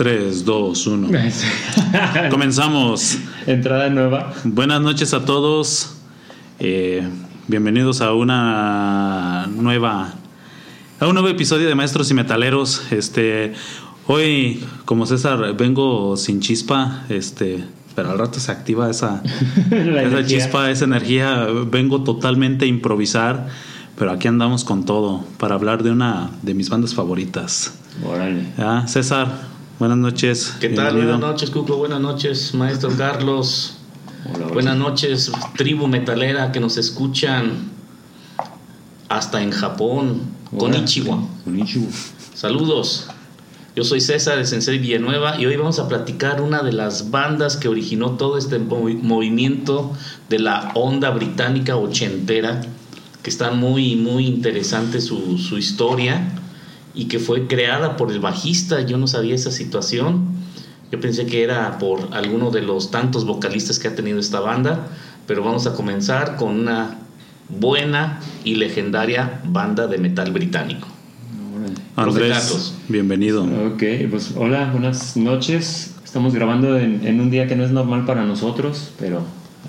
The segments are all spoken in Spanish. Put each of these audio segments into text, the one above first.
Tres, dos, uno. Comenzamos. Entrada nueva. Buenas noches a todos. Eh, bienvenidos a una nueva. A un nuevo episodio de Maestros y Metaleros. Este. Hoy, como César, vengo sin chispa. Este. Pero al rato se activa esa, esa chispa, esa energía. Vengo totalmente a improvisar. Pero aquí andamos con todo para hablar de una de mis bandas favoritas. Órale. ¿Ya? César, buenas noches. ¿Qué tal? Bienvenido. Buenas noches, Cuco. Buenas noches, maestro Carlos. Hola, hola. Buenas noches, tribu metalera que nos escuchan hasta en Japón. Konnichiwa. Konnichiwa. Saludos. Yo soy César de Sensei Villanueva y hoy vamos a platicar una de las bandas que originó todo este movi- movimiento de la onda británica ochentera, que está muy, muy interesante su, su historia y que fue creada por el bajista. Yo no sabía esa situación. Yo pensé que era por alguno de los tantos vocalistas que ha tenido esta banda, pero vamos a comenzar con una buena y legendaria banda de metal británico. Andrés, Carlos. bienvenido. Ok, pues hola, buenas noches. Estamos grabando en, en un día que no es normal para nosotros, pero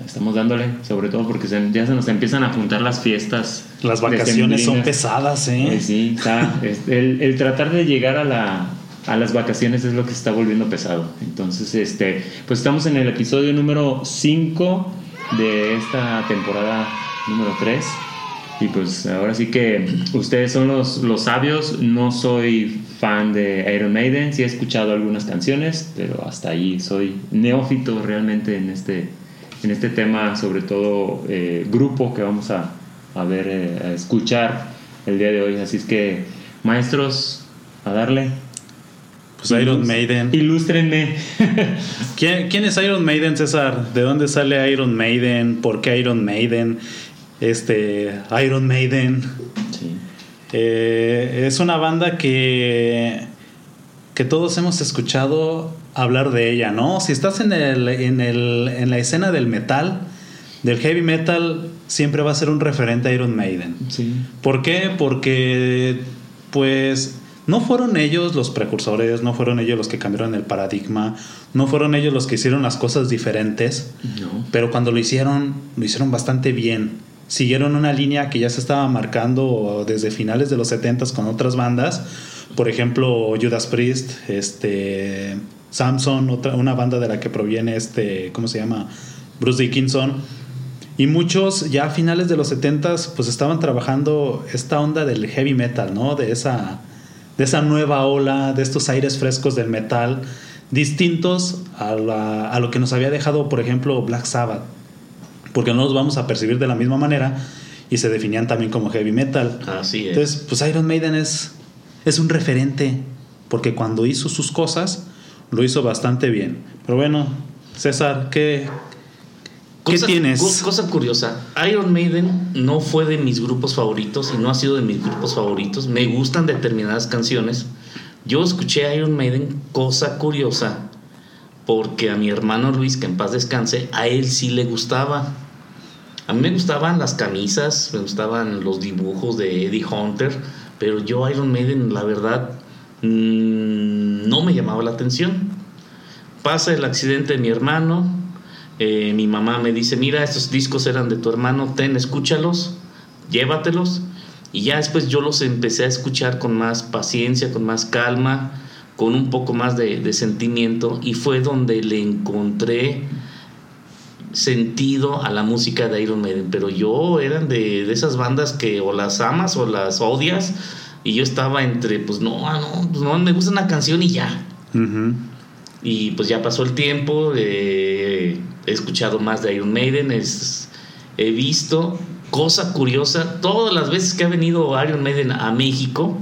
estamos dándole, sobre todo porque se- ya se nos empiezan a juntar las fiestas. Las vacaciones son pesadas, ¿eh? Eh, sí, está, es- el, el tratar de llegar a, la, a las vacaciones es lo que se está volviendo pesado. Entonces, este, pues estamos en el episodio número 5 de esta temporada número 3. Y pues ahora sí que ustedes son los, los sabios. No soy fan de Iron Maiden, sí he escuchado algunas canciones, pero hasta ahí soy neófito realmente en este, en este tema, sobre todo eh, grupo que vamos a, a ver, eh, a escuchar el día de hoy. Así es que, maestros, a darle. Pues Iron Maiden. Ilústrenme. ¿Quién, quién es Iron Maiden, César? ¿De dónde sale Iron Maiden? ¿Por qué Iron Maiden? Este, Iron Maiden. Sí. Eh, es una banda que, que todos hemos escuchado hablar de ella, ¿no? Si estás en, el, en, el, en la escena del metal, del heavy metal, siempre va a ser un referente a Iron Maiden. Sí. ¿Por qué? Porque, pues, no fueron ellos los precursores, no fueron ellos los que cambiaron el paradigma, no fueron ellos los que hicieron las cosas diferentes, No. pero cuando lo hicieron, lo hicieron bastante bien. Siguieron una línea que ya se estaba marcando desde finales de los 70 con otras bandas. Por ejemplo, Judas Priest, este, Samson, otra, una banda de la que proviene este, ¿cómo se llama? Bruce Dickinson. Y muchos ya a finales de los 70 pues estaban trabajando esta onda del heavy metal, ¿no? De esa, de esa nueva ola, de estos aires frescos del metal, distintos a, lo que nos había dejado, por ejemplo, Black Sabbath. Porque no los vamos a percibir de la misma manera y se definían también como heavy metal. Así es. Entonces, pues Iron Maiden es, es un referente, porque cuando hizo sus cosas, lo hizo bastante bien. Pero bueno, César, ¿qué, ¿qué Cosa- tienes? co- Cosa curiosa, Iron Maiden no fue de mis grupos favoritos y no ha sido de mis grupos favoritos. Me gustan determinadas canciones. Yo escuché Iron Maiden, cosa curiosa, porque a mi hermano Luis, que en paz descanse, a él sí le gustaba. A mí me gustaban las camisas, me gustaban los dibujos de Eddie Hunter, pero yo Iron Maiden, la verdad, mm, no me llamaba la atención. Pasa el accidente de mi hermano, eh, mi mamá me dice, mira, estos discos eran de tu hermano, ten, escúchalos, llévatelos. Y ya después yo los empecé a escuchar con más paciencia, con más calma, con un poco más de, de sentimiento. Y fue donde le encontré sentido a la música de Iron Maiden. Pero yo eran de, de esas bandas que o las amas o las odias. Y yo estaba entre, pues no, ah, no, pues no, me gusta una canción y ya. Ujú. Y pues ya pasó el tiempo, eh, he escuchado más de Iron Maiden, es- he visto, cosa curiosa, todas las veces que ha venido Iron Maiden a México,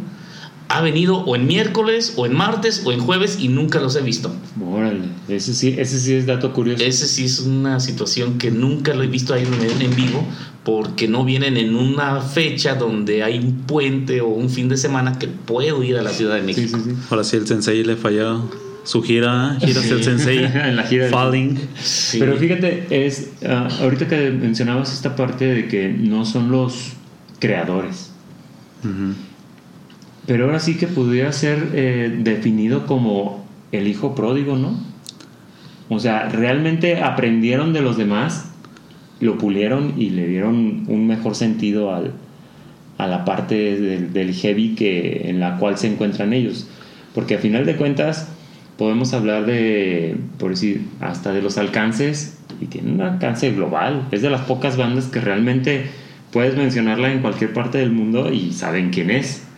ha venido o en miércoles, o en martes, o en jueves y nunca los he visto. Órale, ese sí, ese sí es dato curioso. Ese sí es una situación que nunca lo he visto a Iron Maiden en vivo porque no vienen en una fecha donde hay un puente o un fin de semana que puedo ir a la Ciudad de Sí, México. sí, sí. Ahora sí el sensei le falló su gira, gira el sensei, En la gira del- Falling. Sí. Pero fíjate, es ah, ahorita que mencionabas esta parte de que no son los creadores, Ujú. Pero ahora sí que pudiera ser eh, definido como el hijo pródigo, ¿no? O sea, realmente aprendieron de los demás, lo pulieron y le dieron un mejor sentido al, a la parte del, heavy que, en la cual se encuentran ellos. Porque a final de cuentas podemos hablar de, por decir, hasta de los alcances y tiene un alcance global. Es de las pocas bandas que realmente puedes mencionarla en cualquier parte del mundo y saben quién es.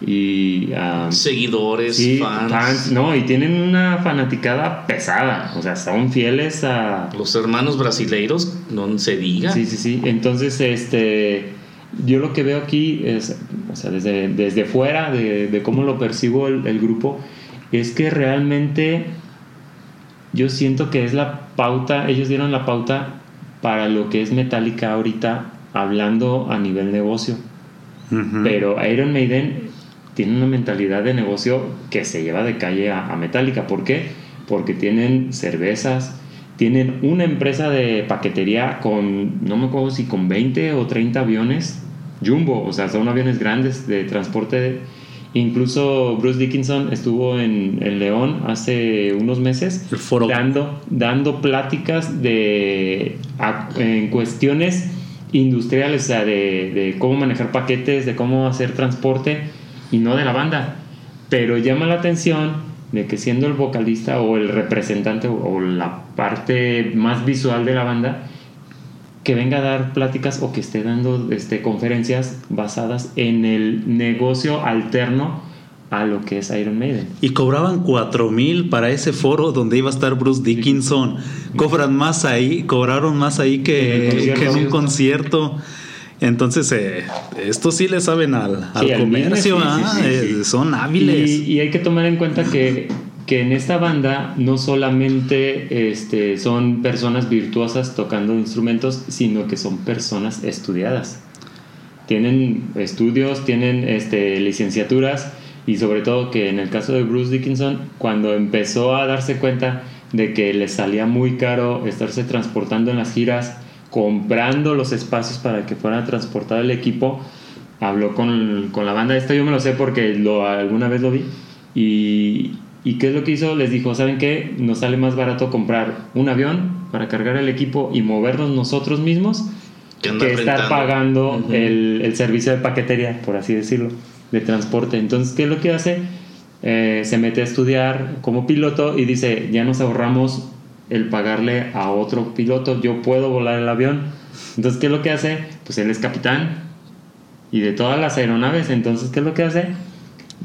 Y ah, Seguidores, sí, fans, fans, no, y tienen una fanaticada pesada, o sea, son fieles a, los hermanos brasileiros, no se diga. Sí, sí, sí. Entonces, este, yo lo que veo aquí es, o sea, desde, desde fuera de, de cómo lo percibo el, el grupo, es que realmente yo siento que es la pauta, ellos dieron la pauta para lo que es Metallica ahorita, hablando a nivel negocio. Pero Iron Maiden tiene una mentalidad de negocio que se lleva de calle a, a Metallica. ¿Por qué? Porque tienen cervezas, tienen una empresa de paquetería con, no me acuerdo si con 20 o 30 aviones jumbo, o sea, son aviones grandes de transporte. Incluso Bruce Dickinson estuvo en, en León hace unos meses dando, dando pláticas de, a- en cuestiones industriales, o sea, de, de cómo manejar paquetes, de cómo hacer transporte y no de la banda. Pero llama la atención de que siendo el vocalista o el representante o, la parte más visual de la banda, que venga a dar pláticas o que esté dando este, conferencias basadas en el negocio alterno a lo que es Iron Maiden. Y cobraban cuatro mil para ese foro donde iba a estar Bruce Dickinson. Cobran más ahí, cobraron más ahí que, que en un concierto. Entonces, eh, estos sí le saben al, al Sí, al comercio, business, sí, ah, sí, eh, son hábiles. Y, y hay que tomar en cuenta que, que en esta banda no solamente este, son personas virtuosas tocando instrumentos, sino que son personas estudiadas. Tienen estudios, tienen este, licenciaturas y sobre todo que en el caso de Bruce Dickinson, cuando empezó a darse cuenta de que le salía muy caro estarse transportando en las giras, comprando los espacios para que fuera transportado el equipo, habló con, con la banda. Esto yo me lo sé porque lo, alguna vez lo vi. Y, ¿Y qué es lo que hizo? Les dijo, ¿saben qué? Nos sale más barato comprar un avión para cargar el equipo y movernos nosotros mismos Que que estar pagando el, el servicio de paquetería, por así decirlo, de transporte. Entonces, ¿qué es lo que hace? Eh, se mete a estudiar como piloto y dice, ya nos ahorramos el pagarle a otro piloto, yo puedo volar el avión. Entonces, ¿qué es lo que hace? Pues él es capitán y de todas las aeronaves. Entonces, ¿qué es lo que hace?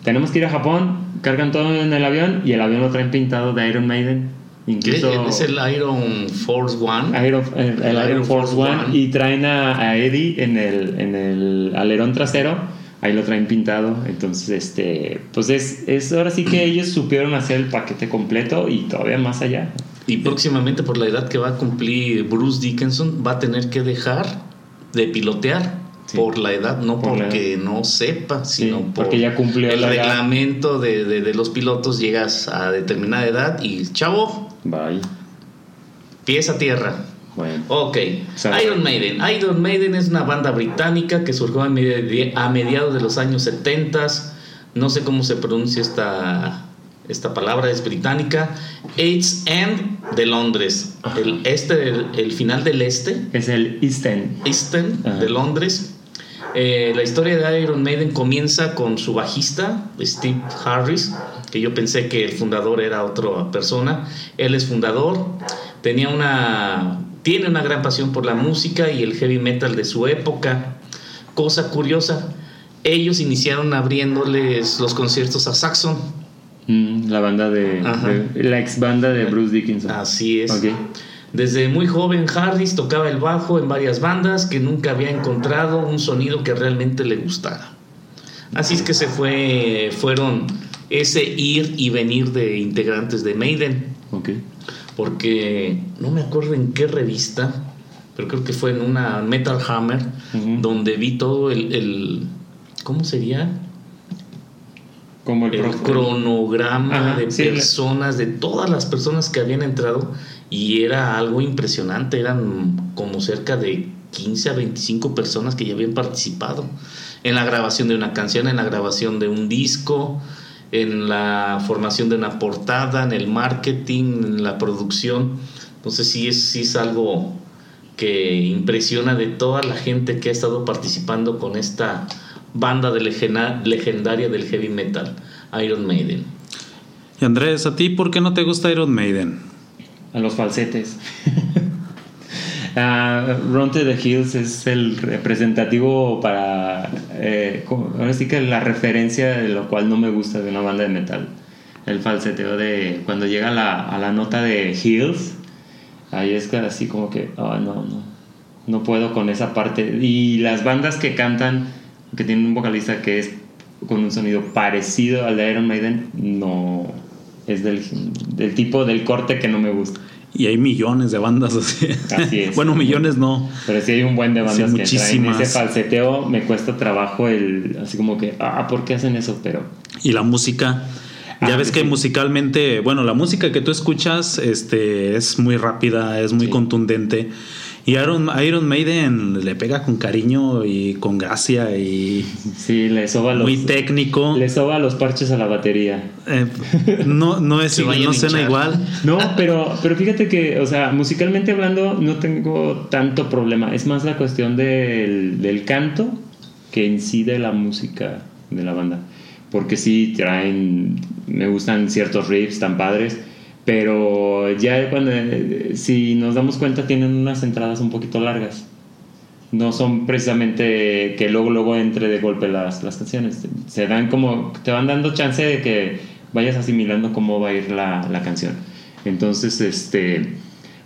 Tenemos que ir a Japón, cargan todo en el avión y el avión lo traen pintado de Iron Maiden. Incluso Es el Iron Force One. Iron- el, el El Iron Force One, One. y traen a, a Eddie en el, en el alerón trasero ahí lo traen pintado entonces este pues es, es ahora sí que ellos supieron hacer el paquete completo y todavía más allá Y próximamente, por la edad que va a cumplir Bruce Dickinson, va a tener que dejar de pilotear. Sí. Por la edad, no Por porque no sepa, sino Sí, por porque ya cumplió el reglamento de, de- de los pilotos. Llegas a determinada edad y chavo, bye pies a tierra. bueno Ok, Iron Maiden. Iron Maiden es una banda británica que surgió a mediados de los años 70. No sé cómo se pronuncia esta, esta palabra, es británica. East End de Londres. El, este, el, el final del este, es el East End East End Ajá. de Londres. Eh, la historia de Iron Maiden comienza con su bajista, Steve Harris, que yo pensé que el fundador era otra persona. Él es fundador, tenía una, tiene una gran pasión por la música y el heavy metal de su época. Cosa curiosa, ellos iniciaron abriéndoles los conciertos a Saxon. Mm, la banda de, la ex banda de Bruce Dickinson Así es. Desde muy joven Harris tocaba el bajo en varias bandas que nunca había encontrado un sonido que realmente le gustara. Así es que se fue, fueron ese ir y venir de integrantes de Maiden, porque no me acuerdo en qué revista, pero creo que fue en una Metal Hammer, donde vi todo el, el- ¿cómo sería? Como el, el cronograma Ajá, de sí, personas, de todas las personas que habían entrado, y era algo impresionante, eran como cerca de 15 a 25 personas que ya habían participado en la grabación de una canción, en la grabación de un disco, en la formación de una portada, en el marketing, en la producción. Entonces sí es, sí es algo que impresiona de toda la gente que ha estado participando con esta banda de legena- legendaria del heavy metal, Iron Maiden. Y Andrés, ¿a ti por qué no te gusta Iron Maiden? A los falsetes. Ah, Run to the Hills es el representativo para. eh, ahora sí que la referencia de lo cual no me gusta de una banda de metal. El falseteo de. Cuando llega a la, a la nota de Hills, ahí es que así como que. ah, no, no. No puedo con esa parte. Y las bandas que cantan, que tienen un vocalista que es con un sonido parecido al de Iron Maiden, no. Es del, del tipo del corte que no me gusta. Y hay millones de bandas así. Así es. bueno, millones no. Pero sí hay un buen de bandas Sí, que traen muchísimas. ese falseteo. Me cuesta trabajo el. Así como que, ah, ¿por qué hacen eso? Pero. Y la música. Ya Ah, ves que sí. musicalmente, bueno, la música que tú escuchas este, es muy rápida, es muy Sí. contundente. Y Iron, Iron Maiden le pega con cariño y con gracia y Sí, le soba los. muy técnico. Le soba los parches a la batería. Eh, no, no, es, igual, no suena igual. No, pero, pero fíjate que, o sea, musicalmente hablando, no tengo tanto problema. Es más la cuestión del, del canto que incide la música de la banda. Porque sí traen. Me gustan ciertos riffs tan padres. Pero ya cuando. eh, Si nos damos cuenta, tienen unas entradas un poquito largas. No son precisamente que luego luego entre de golpe las, las canciones. Se dan como. Te van dando chance de que vayas asimilando cómo va a ir la, la canción. Entonces, este.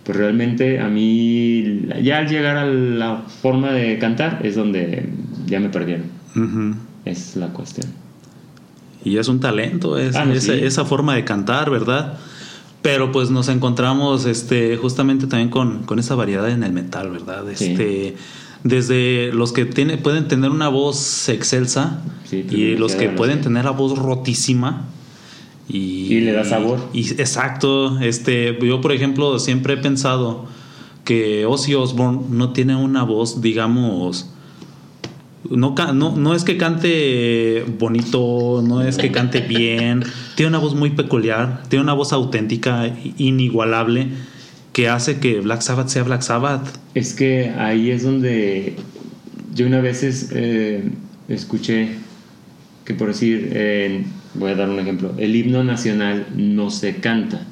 Pues realmente a mí. Ya al llegar a la forma de cantar es donde ya me perdieron. Ujú. Es la cuestión. Y es un talento, es, Ah, no, esa, sí. esa forma de cantar, ¿verdad? Pero pues nos encontramos este, justamente también con, con esa variedad en el metal, ¿verdad? Sí. Este, Desde los que tiene, pueden tener una voz excelsa Sí, y los que pueden tener la voz rotísima. Y, Y le da sabor. y- exacto. Este, yo, por ejemplo, siempre he pensado que Ozzy Osbourne no tiene una voz, digamos, no, no, no es que cante bonito, no es que cante bien, tiene una voz muy peculiar, tiene una voz auténtica, inigualable, que hace que Black Sabbath sea Black Sabbath. Es que ahí es donde yo una vez es, eh, escuché que por decir, eh, voy a dar un ejemplo, el himno nacional no se canta,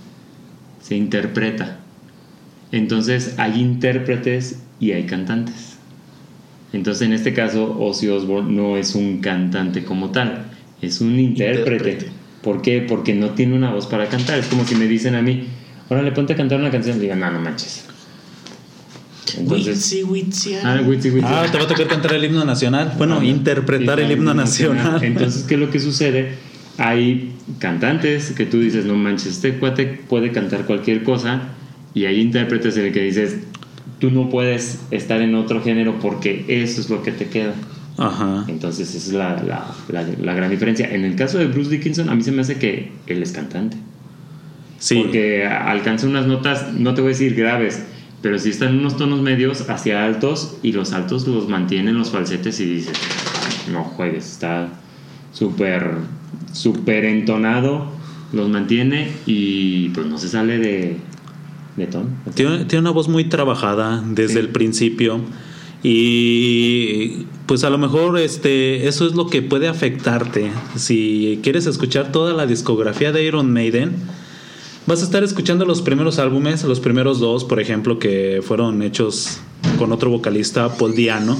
se interpreta. Entonces hay intérpretes y hay cantantes. Entonces en este caso Ozzy Osbourne no es un cantante como tal, es un intérprete. Intérprete. ¿Por qué? Porque no tiene una voz para cantar. Es como si me dicen a mí, órale, ponte a cantar una canción. Digan, no, no manches. Entonces, Witsi, witsi, ah, witsi, witsi. Ah, te va a tocar cantar el himno nacional. Bueno, Ah, interpretar el himno nacional. Entonces, ¿qué es lo que sucede? Hay cantantes que tú dices, no manches, este cuate puede cantar cualquier cosa, y hay intérpretes en el que dices, tú no puedes estar en otro género porque eso es lo que te queda. Ajá. Entonces, esa es la, la- la- la gran diferencia. En el caso de Bruce Dickinson, a mí se me hace que él es cantante. Sí. Porque alcanza unas notas, no te voy a decir graves, pero sí están en unos tonos medios hacia altos y los altos los mantienen los falsetes y dices, no juegues, está súper, súper entonado, los mantiene y pues no se sale de, Tiene, tiene una voz muy trabajada desde Sí. el principio. Y pues a lo mejor este, eso es lo que puede afectarte. Si quieres escuchar toda la discografía de Iron Maiden, vas a estar escuchando los primeros álbumes, los primeros dos, por ejemplo, que fueron hechos con otro vocalista, Paul Diano.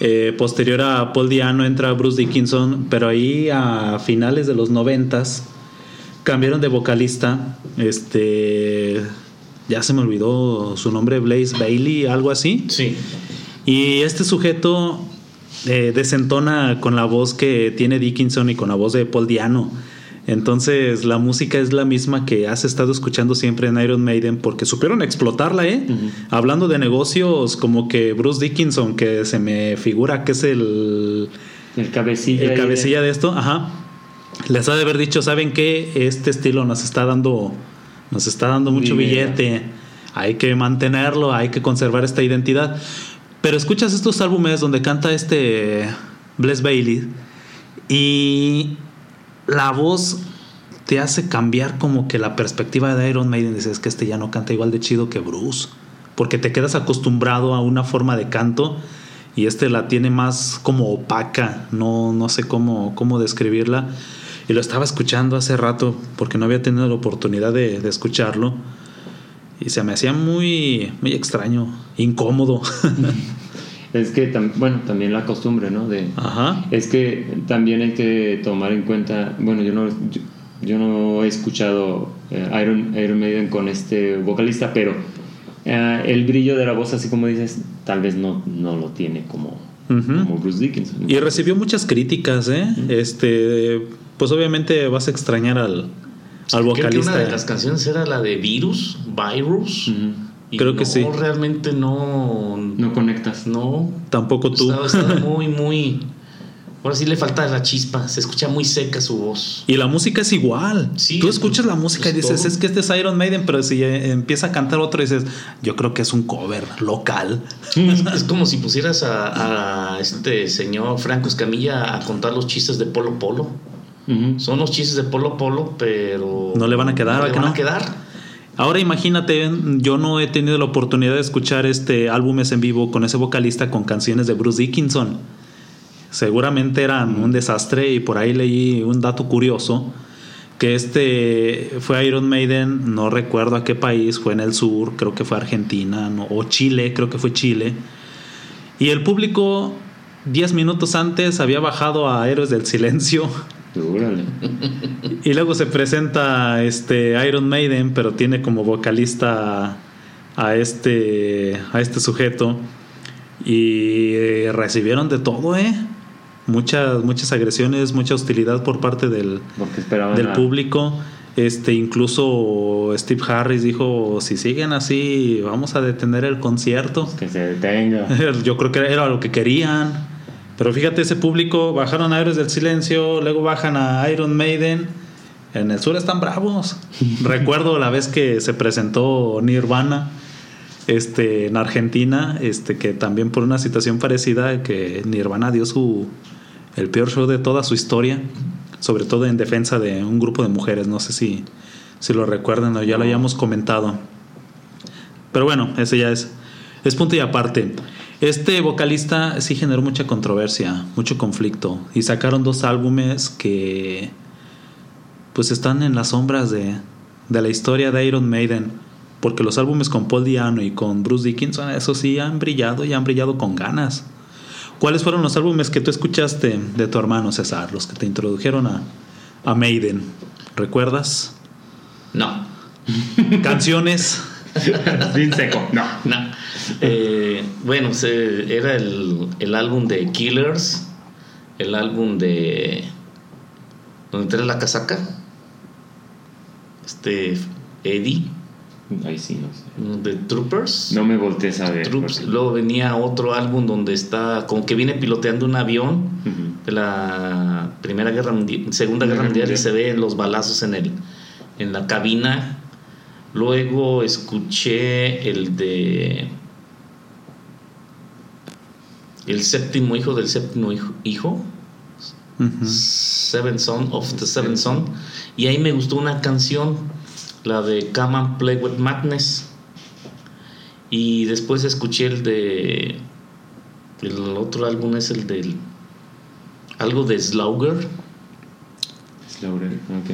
Eh, posterior a Paul Diano entra Bruce Dickinson, pero ahí a finales de los noventas cambiaron de vocalista. Este ya se me olvidó su nombre, Blaze Bailey, algo así. Sí. Y este sujeto eh, desentona con la voz que tiene Dickinson y con la voz de Paul Diano. Entonces la música es la misma que has estado escuchando siempre en Iron Maiden porque supieron explotarla, ¿eh? Hablando de negocios como que Bruce Dickinson, que se me figura que es el, El cabecilla. el de- cabecilla de esto, ajá. Les ha de haber dicho, ¿saben qué? Este estilo nos está dando, nos está dando mucho billete. Hay que mantenerlo, hay que conservar esta identidad. Pero escuchas estos álbumes donde canta este Bless Bailey y la voz te hace cambiar como que la perspectiva de Iron Maiden. Dices que este ya no canta igual de chido que Bruce. Porque te quedas acostumbrado a una forma de canto y este la tiene más como opaca. No, no sé cómo, cómo describirla. Y lo estaba escuchando hace rato porque no había tenido la oportunidad de, de escucharlo. Y se me hacía muy, muy extraño, incómodo. Es que, tam- bueno, también la costumbre, ¿no? De, Ajá. Es que también hay que tomar en cuenta, bueno, yo no, yo, yo no he escuchado eh, Iron, Iron Maiden con este vocalista, pero eh, el brillo de la voz, así como dices, tal vez no, no lo tiene como, como Bruce Dickinson. Y recibió muchas críticas, ¿eh? Este, pues obviamente vas a extrañar al, al Creo que vocalista. una de las canciones era la de Virus, Virus. Y Creo que no, sí. realmente no. No conectas. No. Tampoco tú. Estaba, estaba muy, muy. Ahora sí le falta la chispa. Se escucha muy seca su voz. Y la música es igual. Sí, Tú es- escuchas la música y es dices, todo. es que este es Iron Maiden, pero si empieza a cantar otro, dices, yo creo que es un cover local. Es, es como si pusieras a, a este señor Franco Escamilla a contar los chistes de Polo Polo. Son los chistes de Polo Polo, pero. No le van a quedar, no ¿a le que van no? a quedar. Ahora imagínate, yo no he tenido la oportunidad de escuchar este álbumes en vivo con ese vocalista con canciones de Bruce Dickinson. Seguramente eran un desastre y por ahí leí un dato curioso que este fue Iron Maiden, no recuerdo a qué país, fue en el sur, creo que fue Argentina no, o Chile, creo que fue Chile. Y el público 10 minutos antes había bajado a Héroes del Silencio Órale. y luego se presenta este Iron Maiden, pero tiene como vocalista a este a este sujeto y eh, recibieron de todo, eh. Muchas muchas agresiones, mucha hostilidad por parte del, del a- público. Este incluso Steve Harris dijo, si siguen así, vamos a detener el concierto. que se detenga. Yo creo que era lo que querían. Pero fíjate, ese público bajaron a Héroes del Silencio, luego bajan a Iron Maiden. En el sur están bravos. Recuerdo la vez que se presentó Nirvana este, en Argentina, este, que también por una situación parecida, que Nirvana dio su el peor show de toda su historia, sobre todo en defensa de un grupo de mujeres. No sé si, si lo recuerdan o ya lo hayamos comentado. Pero bueno, ese ya es, es punto y aparte. Este vocalista sí generó mucha controversia, mucho conflicto. Y sacaron dos álbumes que pues están en las sombras de, de la historia de Iron Maiden. Porque los álbumes con Paul Diano y con Bruce Dickinson, eso sí, han brillado y han brillado con ganas. ¿Cuáles fueron los álbumes que tú escuchaste de tu hermano César? Los que te introdujeron a, a Maiden. ¿Recuerdas? No. Canciones. Bien seco. No. No. Eh, bueno, se- era el, el álbum de Killers, el álbum de. ¿Dónde trae la casaca? Este. Eddie, Ahí sí, no sé. de Troopers. No me voltees a ver. Troops. porque- Luego venía otro álbum donde está. Como que viene piloteando un avión de la Primera Guerra Mundial, Segunda Guerra Guerra Mundial, y Mundial. se ven los balazos en el en la cabina. Luego escuché el de el séptimo hijo del séptimo hijo. Seven Son of the Seven Son y ahí me gustó una canción la de Come and Play with Madness y después escuché el de el otro álbum es el del algo de Slaughter Slaughter, ok.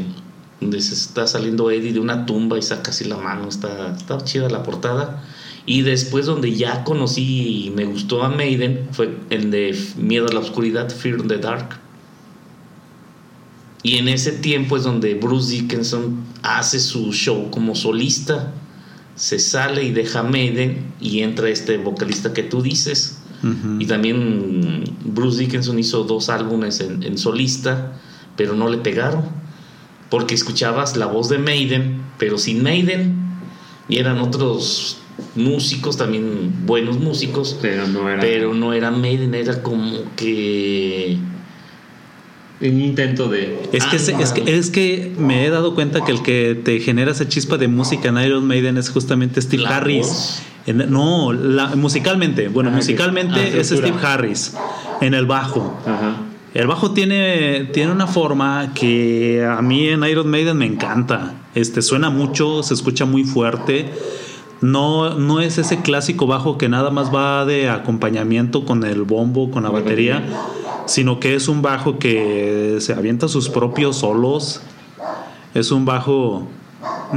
donde se está saliendo Eddie de una tumba y saca así la mano, está, está chida la portada. Y después donde ya conocí y me gustó a Maiden fue el de Miedo a la Oscuridad, Fear in the Dark. Y en ese tiempo es donde Bruce Dickinson hace su show como solista. Se sale y deja Maiden y entra este vocalista que tú dices. Y también Bruce Dickinson hizo dos álbumes en, en solista, pero no le pegaron. Porque escuchabas la voz de Maiden, pero sin Maiden. Y eran otros músicos, también buenos músicos, Pero no era pero no era Maiden, era como que... un intento de. Es que, se- es, que, es que me he dado cuenta que el que te genera esa chispa de música en Iron Maiden es justamente Steve La Harris. En- no, la- musicalmente. Bueno, Ah, que- musicalmente ah, es. Steve Harris en el bajo. Ajá. El bajo tiene, tiene una forma que a mí en Iron Maiden me encanta. Este suena mucho, se escucha muy fuerte. No, no es ese clásico bajo que nada más va de acompañamiento con el bombo, con la batería, sino que es un bajo que se avienta sus propios solos. Es un bajo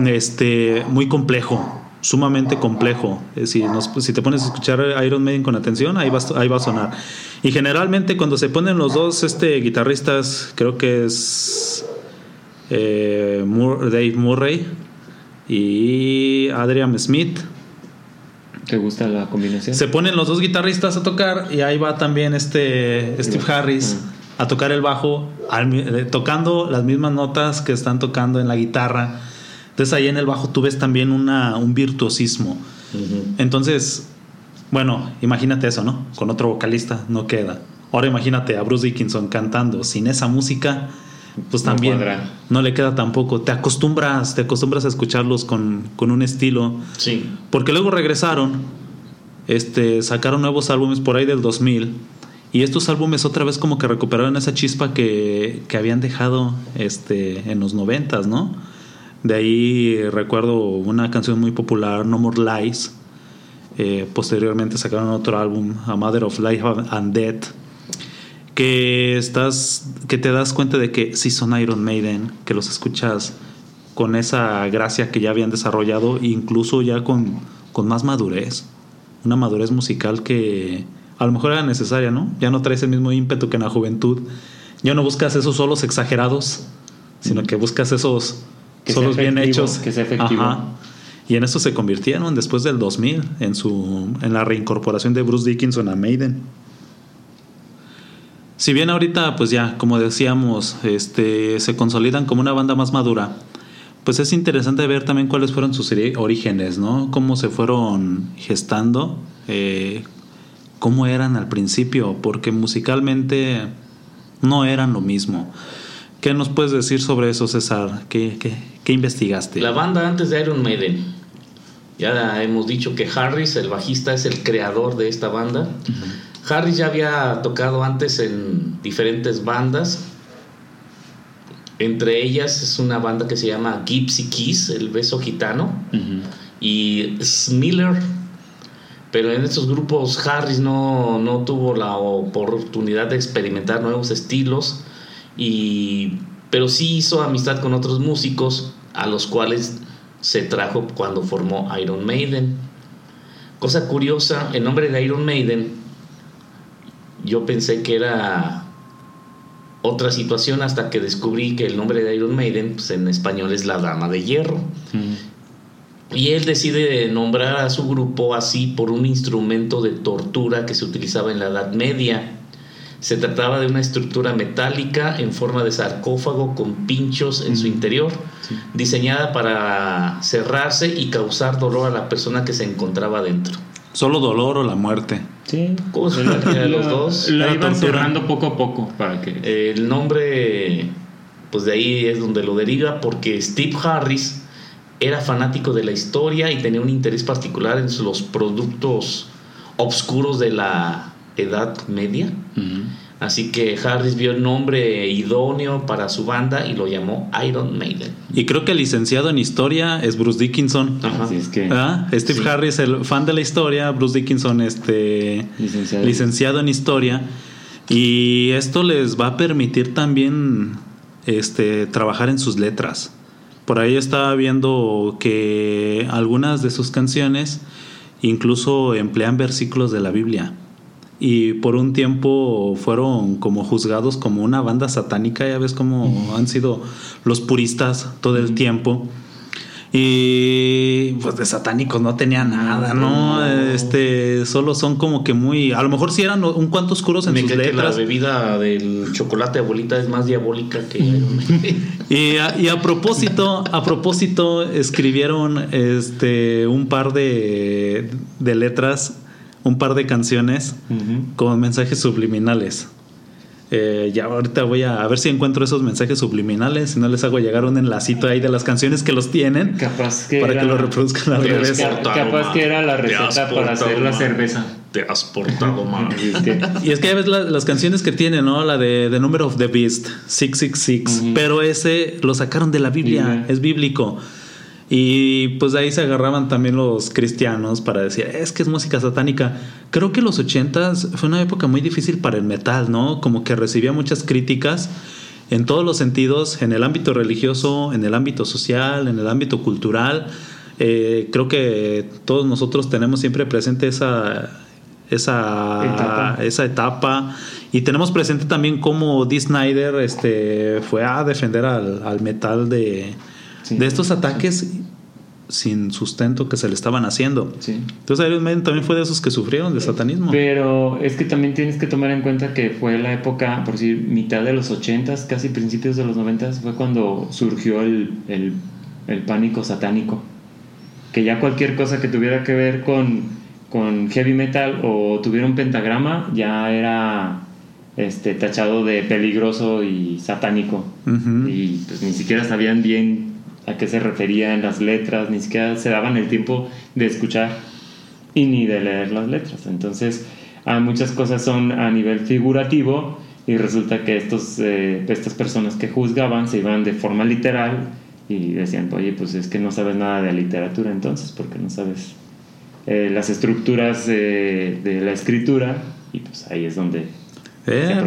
este, muy complejo, sumamente complejo. Si, nos- si te pones a escuchar Iron Maiden con atención, ahí va, ahí va a sonar. Y generalmente cuando se ponen los dos este, guitarristas, creo que es eh, Dave Murray y Adrian Smith, ¿Te gusta la combinación? se ponen los dos guitarristas a tocar y ahí va también este Steve Harris a tocar el bajo, al eh, tocando las mismas notas que están tocando en la guitarra. Entonces ahí en el bajo tú ves también una, un virtuosismo. Entonces, bueno, imagínate eso, ¿no? Con otro vocalista no queda. Ahora imagínate a Bruce Dickinson cantando sin esa música, pues también no le queda tampoco. Te acostumbras, te acostumbras a escucharlos con, con un estilo. Sí. Porque luego regresaron, este, sacaron nuevos álbumes por ahí del 2000 y estos álbumes otra vez como que recuperaron esa chispa que, que habían dejado este, en los 90, ¿no? De ahí recuerdo una canción muy popular, No More Lies. Eh, posteriormente sacaron otro álbum, A Mother of Life and Death. Que estás, que te das cuenta de que sí son Iron Maiden, que los escuchas con esa gracia que ya habían desarrollado, incluso ya con, con más madurez. Una madurez musical que a lo mejor era necesaria, ¿no? Ya no traes el mismo ímpetu que en la juventud. Ya no buscas esos solos exagerados, sino que buscas esos Que solos bien hechos. que sea efectivo. Ajá. Y en eso se convirtieron después del 2000, en, su, en la reincorporación de Bruce Dickinson a Maiden. Si bien ahorita, pues ya, como decíamos, este, se consolidan como una banda más madura, pues es interesante ver también cuáles fueron sus orígenes, ¿no? Cómo se fueron gestando, eh, cómo eran al principio, porque musicalmente no eran lo mismo. ¿Qué nos puedes decir sobre eso, César? ¿Qué, qué, qué investigaste? La banda antes de Iron Maiden. Ya hemos dicho que Harris, el bajista, es el creador de esta banda. Harris ya había tocado antes en diferentes bandas. Entre ellas es una banda que se llama Gypsy Kiss, el beso gitano, y Smiller. Pero en estos grupos Harris no, no tuvo la oportunidad de experimentar nuevos estilos, y, pero sí hizo amistad con otros músicos a los cuales se trajo cuando formó Iron Maiden. Cosa curiosa, el nombre de Iron Maiden, yo pensé que era otra situación hasta que descubrí que el nombre de Iron Maiden pues, en español es la Dama de Hierro. Y él decide nombrar a su grupo así por un instrumento de tortura que se utilizaba en la Edad Media. Se trataba de una estructura metálica en forma de sarcófago con pinchos en su interior, diseñada para cerrarse y causar dolor a la persona que se encontraba dentro. ¿Solo dolor o la muerte? Sí. ¿Cómo se llama de los dos? La Era iban cerrando poco a poco para que. El nombre, pues de ahí es donde lo deriva, porque Steve Harris era fanático de la historia y tenía un interés particular en los productos obscuros de la Edad Media. Ujú. Así que Harris vio el nombre idóneo para su banda y lo llamó Iron Maiden. Y creo que el licenciado en historia es Bruce Dickinson. Ajá. Así es que. ¿Ah? Steve Sí. Harris, el fan de la historia, Bruce Dickinson, este Licenciado. licenciado en historia. Y esto les va a permitir también este, trabajar en sus letras. Por ahí estaba viendo que algunas de sus canciones incluso emplean versículos de la Biblia. Y por un tiempo fueron como juzgados como una banda satánica, ya ves cómo han sido los puristas todo el tiempo. Y pues de satánicos no tenía nada, ¿no? Este, solo son como que muy. A lo mejor sí eran un cuanto oscuros en Me sus que la letras. bebida del chocolate abuelita es más diabólica que. Y a, y a propósito, a propósito, escribieron este un par de, de letras, un par de canciones con mensajes subliminales. Eh, ya ahorita voy a, a ver si encuentro esos mensajes subliminales, si no les hago llegar un enlacito ahí de las canciones que los tienen Capaz que para era- que lo reproduzcan al has revés. Capaz mal. que era la receta para hacer la cerveza. Te has portado mal. Es que- Y es que ya ves la- las canciones que tiene, ¿no? La de The Number of the Beast, 666. Ujú. Pero ese lo sacaron de la Biblia, Biblia. es bíblico. Y pues de ahí se agarraban también los cristianos para decir, es que es música satánica. Creo que los 80s fue una época muy difícil para el metal, ¿no? Como que recibía muchas críticas en todos los sentidos, en el ámbito religioso, en el ámbito social, en el ámbito cultural. Eh, creo que todos nosotros tenemos siempre presente esa, esa Etapa. esa etapa y tenemos presente también cómo Dee Snyder este, fue a defender al, al metal de, Sí. de estos ataques sin sustento que se le estaban haciendo. sí. Entonces Iron Maiden también fue de esos que sufrieron de satanismo. Pero es que también tienes que tomar en cuenta que fue la época, por decir, mitad de los 80s, casi principios de los 90s, fue cuando surgió el, el- el pánico satánico. Que ya cualquier cosa que tuviera que ver con, con heavy metal o tuviera un pentagrama ya era este, tachado de peligroso y satánico. Ujú. Y pues ni siquiera sabían bien a qué se referían las letras, ni siquiera se daban el tiempo de escuchar y ni de leer las letras. Entonces, ah, muchas cosas son a nivel figurativo y resulta que estos, eh, estas personas que juzgaban se iban de forma literal y decían, oye, pues es que no sabes nada de literatura entonces, porque no sabes eh, las estructuras eh, de la escritura y pues ahí es donde...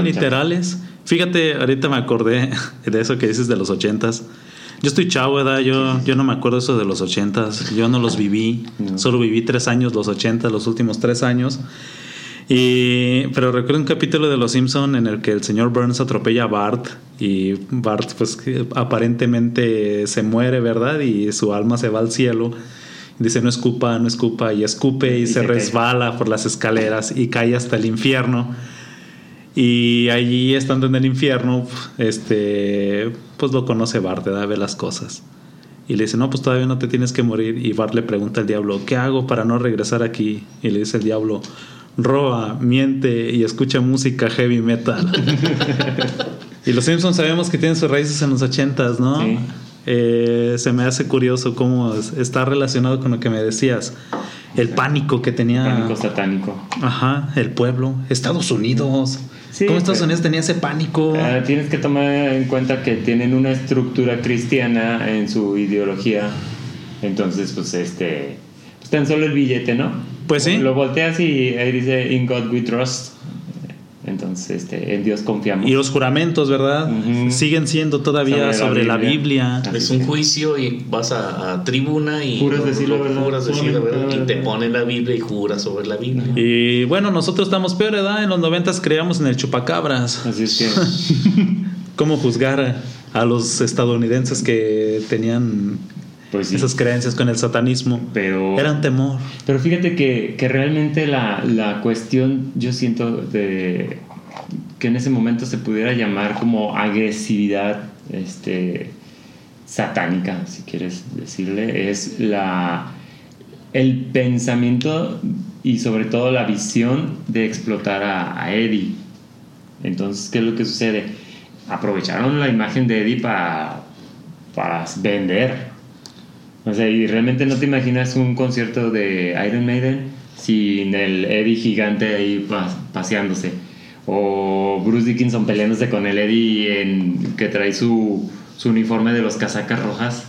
literales. Fíjate, ahorita me acordé de eso que dices de los ochentas. Yo estoy chavo, ¿verdad? Yo, yo no me acuerdo eso de los ochentas. Yo no los viví. No. Solo viví tres años, los ochentas, los últimos tres años. Y, pero recuerdo un capítulo de Los Simpson en el que el señor Burns atropella a Bart y Bart pues aparentemente se muere, ¿verdad? Y su alma se va al cielo. Dice no escupa, no escupa y escupe y, Y se, resbala por las escaleras y cae hasta el infierno. Y allí estando en el infierno, este, pues lo conoce Bart, ¿verdad? ve las cosas. Y le dice, no, pues todavía no te tienes que morir. Y Bart le pregunta al diablo, ¿qué hago para no regresar aquí? Y le dice el diablo, roba, miente y escucha música heavy metal. y los Simpsons sabemos que tienen sus raíces en los ochentas, ¿no? Sí. Eh, se me hace curioso cómo es- está relacionado con lo que me decías. El pánico que tenía... Pánico satánico. Ajá, el pueblo. Estados Unidos. Sí, ¿Cómo Estados pero- Unidos tenía ese pánico? Ah, tienes que tomar en cuenta que tienen una estructura cristiana en su ideología. Entonces, pues este. Pues tan solo el billete, ¿no? Pues sí. Lo volteas y ahí dice: In God we trust. Entonces, este, en Dios confiamos. y los juramentos, ¿verdad? Siguen siendo todavía sobre, Sobre la la Biblia. Es un juicio y vas a, a tribuna y Juras decir la verdad. juras decir la verdad, y te ponen la Biblia y juras sobre la Biblia. Y bueno, nosotros estamos peor, ¿verdad? En los noventas creíamos en el chupacabras. Así es que, ¿Cómo juzgar a los estadounidenses que tenían pues sí. esas creencias con el satanismo? Pero, Era un temor. pero fíjate que, que realmente la, la cuestión, yo siento de que en ese momento se pudiera llamar como agresividad este, satánica, si quieres decirle, es la, el pensamiento y sobre todo la visión de explotar a, a Eddie. Entonces, ¿qué es lo que sucede? Aprovecharon la imagen de Eddie para, para vender. O sea, y realmente no te imaginas un concierto de Iron Maiden sin el Eddie gigante ahí pa- paseándose. O Bruce Dickinson peleándose con el Eddie en, que trae su, su uniforme de los casacas rojas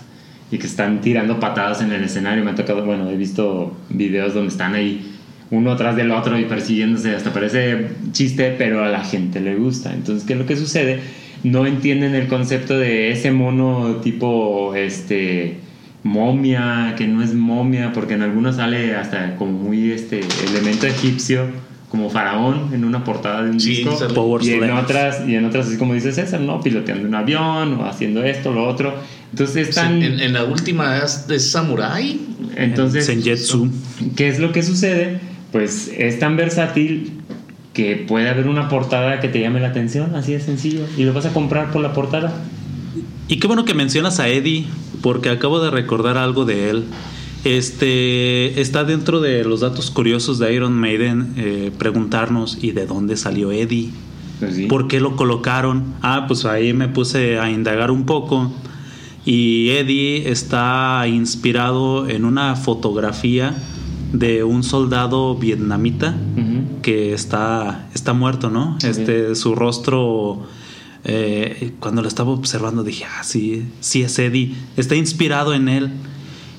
y que están tirando patadas en el escenario. Me ha tocado, bueno, he visto videos donde están ahí uno atrás del otro y persiguiéndose. Hasta parece chiste, pero a la gente le gusta. Entonces, ¿qué es lo que sucede? No entienden el concepto de ese mono tipo, este momia, que no es momia, porque en algunos sale hasta como muy este elemento egipcio, como faraón en una portada de un Sí, disco. Power y en otras y en otras así como dice César no piloteando un avión o haciendo esto lo otro entonces están En, en la última es de Samurai. entonces Senjetsu. ¿Qué es lo que sucede? Pues es tan versátil que puede haber una portada que te llame la atención, así de sencillo, y lo vas a comprar por la portada. Y qué bueno que mencionas a Eddie, porque acabo de recordar algo de él. Este está dentro de los datos curiosos de Iron Maiden eh, preguntarnos y de dónde salió Eddie, Pues sí. por qué lo colocaron. Ah, pues ahí me puse a indagar un poco y Eddie está inspirado en una fotografía de un soldado vietnamita que está, está muerto, ¿no? Este, su rostro, eh, cuando lo estaba observando dije, ah, sí, sí es Eddie, está inspirado en él.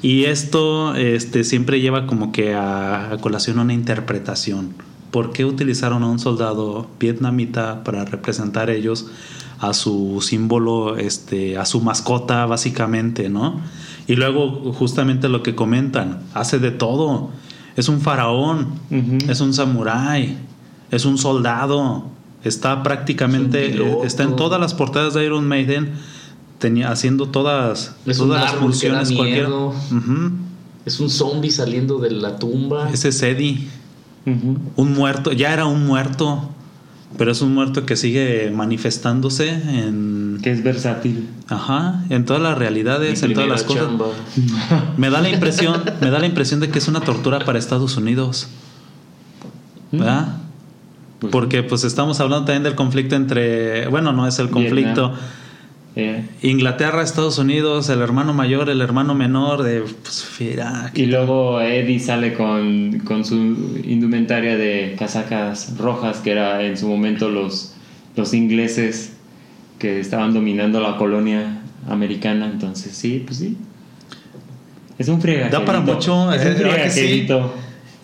Y esto este, siempre lleva como que a, a colación una interpretación. ¿Por qué utilizaron a un soldado vietnamita para representar ellos a su símbolo, este, a su mascota básicamente, ¿no? Y luego justamente lo que comentan, hace de todo. Es un faraón, Ujú. es un samurái, es un soldado. Está prácticamente, Es piloto. está en todas las portadas de Iron Maiden, tenía, haciendo todas, Es un todas las árbol que da funciones. cualquiera. miedo. Ujú. Es un zombie saliendo de la tumba. Ese es Eddie, un muerto, ya era un muerto, pero es un muerto que sigue manifestándose en, Que es versátil. ajá, en todas las Mi realidades, en todas las cosas. chamba. Me da la impresión, me da la impresión de que es una tortura para Estados Unidos, ¿verdad? Porque pues estamos hablando también del conflicto entre, bueno, no es el conflicto, Inglaterra, Estados Unidos, el hermano mayor, el hermano menor de, pues, y luego Eddie sale con, con su indumentaria de casacas rojas, que era en su momento los, los ingleses que estaban dominando la colonia americana. Entonces, sí, pues sí. Es un friegajerito. Da para mucho, Es eh, un ¿verdad que sí? friegajerito.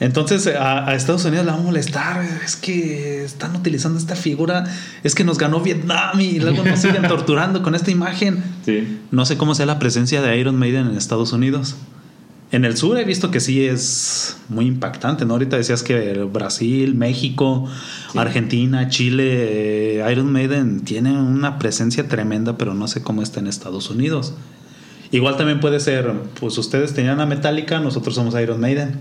Entonces a, a Estados Unidos le va a molestar, es que están utilizando esta figura, es que nos ganó Vietnam y luego nos siguen torturando con esta imagen. Sí. No sé cómo sea la presencia de Iron Maiden en Estados Unidos. En el sur he visto que sí es muy impactante, ¿no? Ahorita decías que Brasil, México, Argentina, Chile, eh, Iron Maiden tiene una presencia tremenda, pero no sé cómo está en Estados Unidos. Igual también puede ser, pues ustedes tenían a Metallica, nosotros somos Iron Maiden.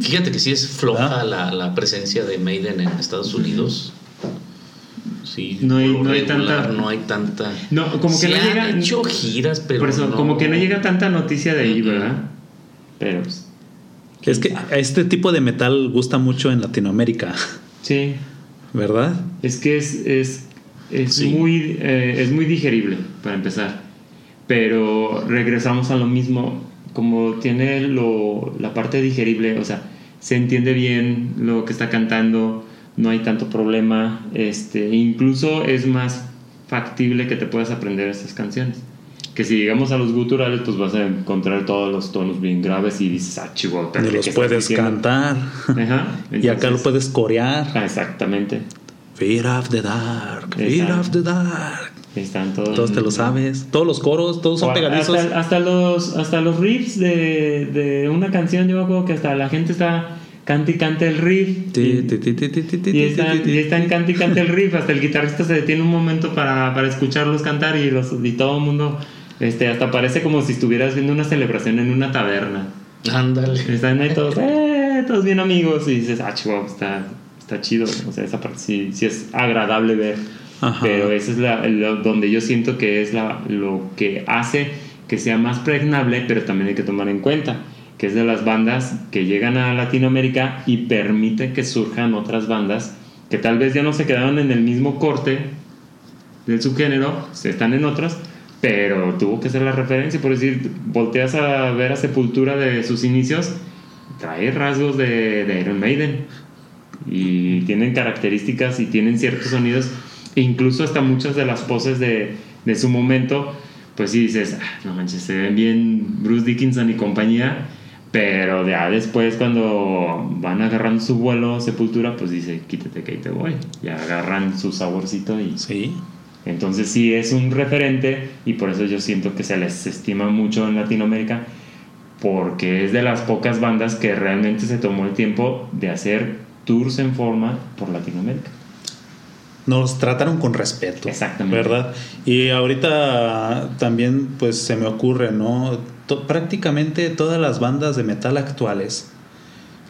Fíjate que sí es floja la, la presencia de Maiden en Estados Unidos. Sí, No hay- no hay regular tanta- no hay tanta. No, como que Se no han llega- hecho giras, pero Por eso, no- como que no llega tanta noticia de ahí. ¿verdad? Pero, pues, Es que este tipo de metal gusta mucho en Latinoamérica, sí. ¿verdad? Es que es, es, es Sí. muy, eh, es muy digerible, para empezar. Pero regresamos a lo mismo. Como tiene lo, la parte digerible, o sea, se entiende bien lo que está cantando, no hay tanto problema. Este, incluso es más factible que te puedas aprender estas canciones. Que si llegamos a los guturales, pues vas a encontrar todos los tonos bien graves y dices, ah, Ni ¿qué los puedes diciendo?". cantar. Ajá. y acá lo puedes corear. Ah, exactamente. Fear of the Dark, Fear Exacto. of the Dark. Están todos. Todos te lo sabes. Todos los coros, todos son pegadizos. Hasta, hasta los, hasta los riffs de, de una canción, yo me acuerdo que hasta la gente está cante y cante el riff. Y, ti. están cante y cante el riff. Hasta el guitarrista se detiene un momento para, para escucharlos cantar y, los, y todo el mundo. Este, hasta parece como si estuvieras viendo una celebración en una taberna. Ándale. Están ahí todos, ¡eh! Todos bien amigos. Y dices, ah, chihuahua, está, está chido. O sea, esa parte sí, sí es agradable ver. Ajá. Pero ese es la, lo- donde yo siento que es la, lo que hace que sea más pregnable, pero también hay que tomar en cuenta que es de las bandas que llegan a Latinoamérica y permite que surjan otras bandas que tal vez ya no se quedaron en el mismo corte del subgénero, se están en otras, pero tuvo que ser la referencia, por decir, volteas a ver a Sepultura de sus inicios, trae rasgos de, de Iron Maiden y tienen características y tienen ciertos sonidos, e incluso hasta muchas de las poses de, de su momento, pues sí dices, "Ah, no manches, se ven bien Bruce Dickinson y compañía, pero ya después cuando van agarrando su vuelo Sepultura, pues dice, quítate que ahí te voy, y agarran su saborcito y Sí. entonces sí es un referente y por eso yo siento que se les estima mucho en Latinoamérica porque es de las pocas bandas que realmente se tomó el tiempo de hacer tours en forma por Latinoamérica. Nos trataron con respeto. Exactamente. ¿Verdad? Y ahorita también pues se me ocurre, ¿no? To- prácticamente todas las bandas de metal actuales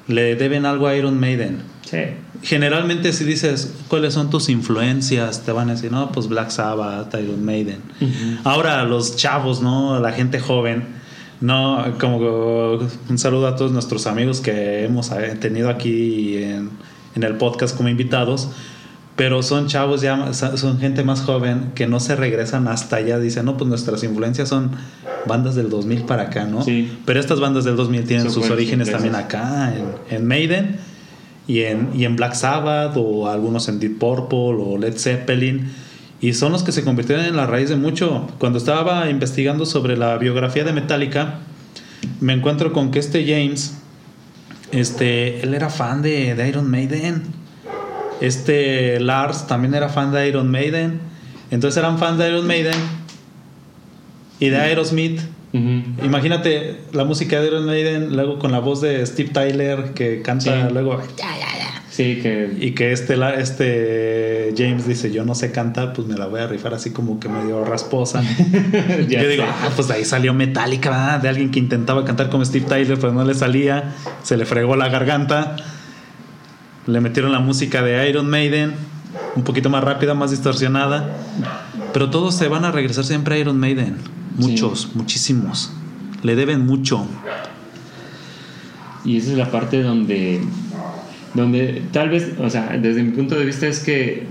le deben algo a Iron Maiden. Sí. Generalmente si dices cuáles son tus influencias, te van a decir, no, pues Black Sabbath, Iron Maiden. Ahora los chavos, ¿no? La gente joven, no, como un saludo a todos nuestros amigos que hemos eh, tenido aquí en, en el podcast como invitados, pero son chavos ya, son gente más joven que no se regresan hasta allá, dicen, no, pues nuestras influencias son bandas del 2000 para acá, ¿no? Sí. Pero estas bandas del 2000 tienen sus orígenes también acá, en, en Maiden y en, y en Black Sabbath o algunos en Deep Purple o Led Zeppelin y son los que se convirtieron en la raíz de mucho. Cuando estaba investigando sobre la biografía de Metallica, me encuentro con que este James, este, él era fan de, de Iron Maiden. Este Lars también era fan de Iron Maiden. Entonces eran fans de Iron Maiden y de Aerosmith. Ujú. Imagínate la música de Iron Maiden, luego con la voz de Steve Tyler que canta Sí. luego Sí, que y que este, la- este James dice yo no sé cantar, pues me la voy a rifar así como que medio rasposa. Yo digo, ah, pues de ahí salió Metallica, ¿verdad? de alguien que intentaba cantar como Steve Tyler, pero no le salía, se le fregó la garganta. Le metieron la música de Iron Maiden, un poquito más rápida, más distorsionada. Pero todos se van a regresar siempre a Iron Maiden. Muchos, muchísimos. Le deben mucho. Y esa es la parte donde, donde tal vez, o sea, desde mi punto de vista es que,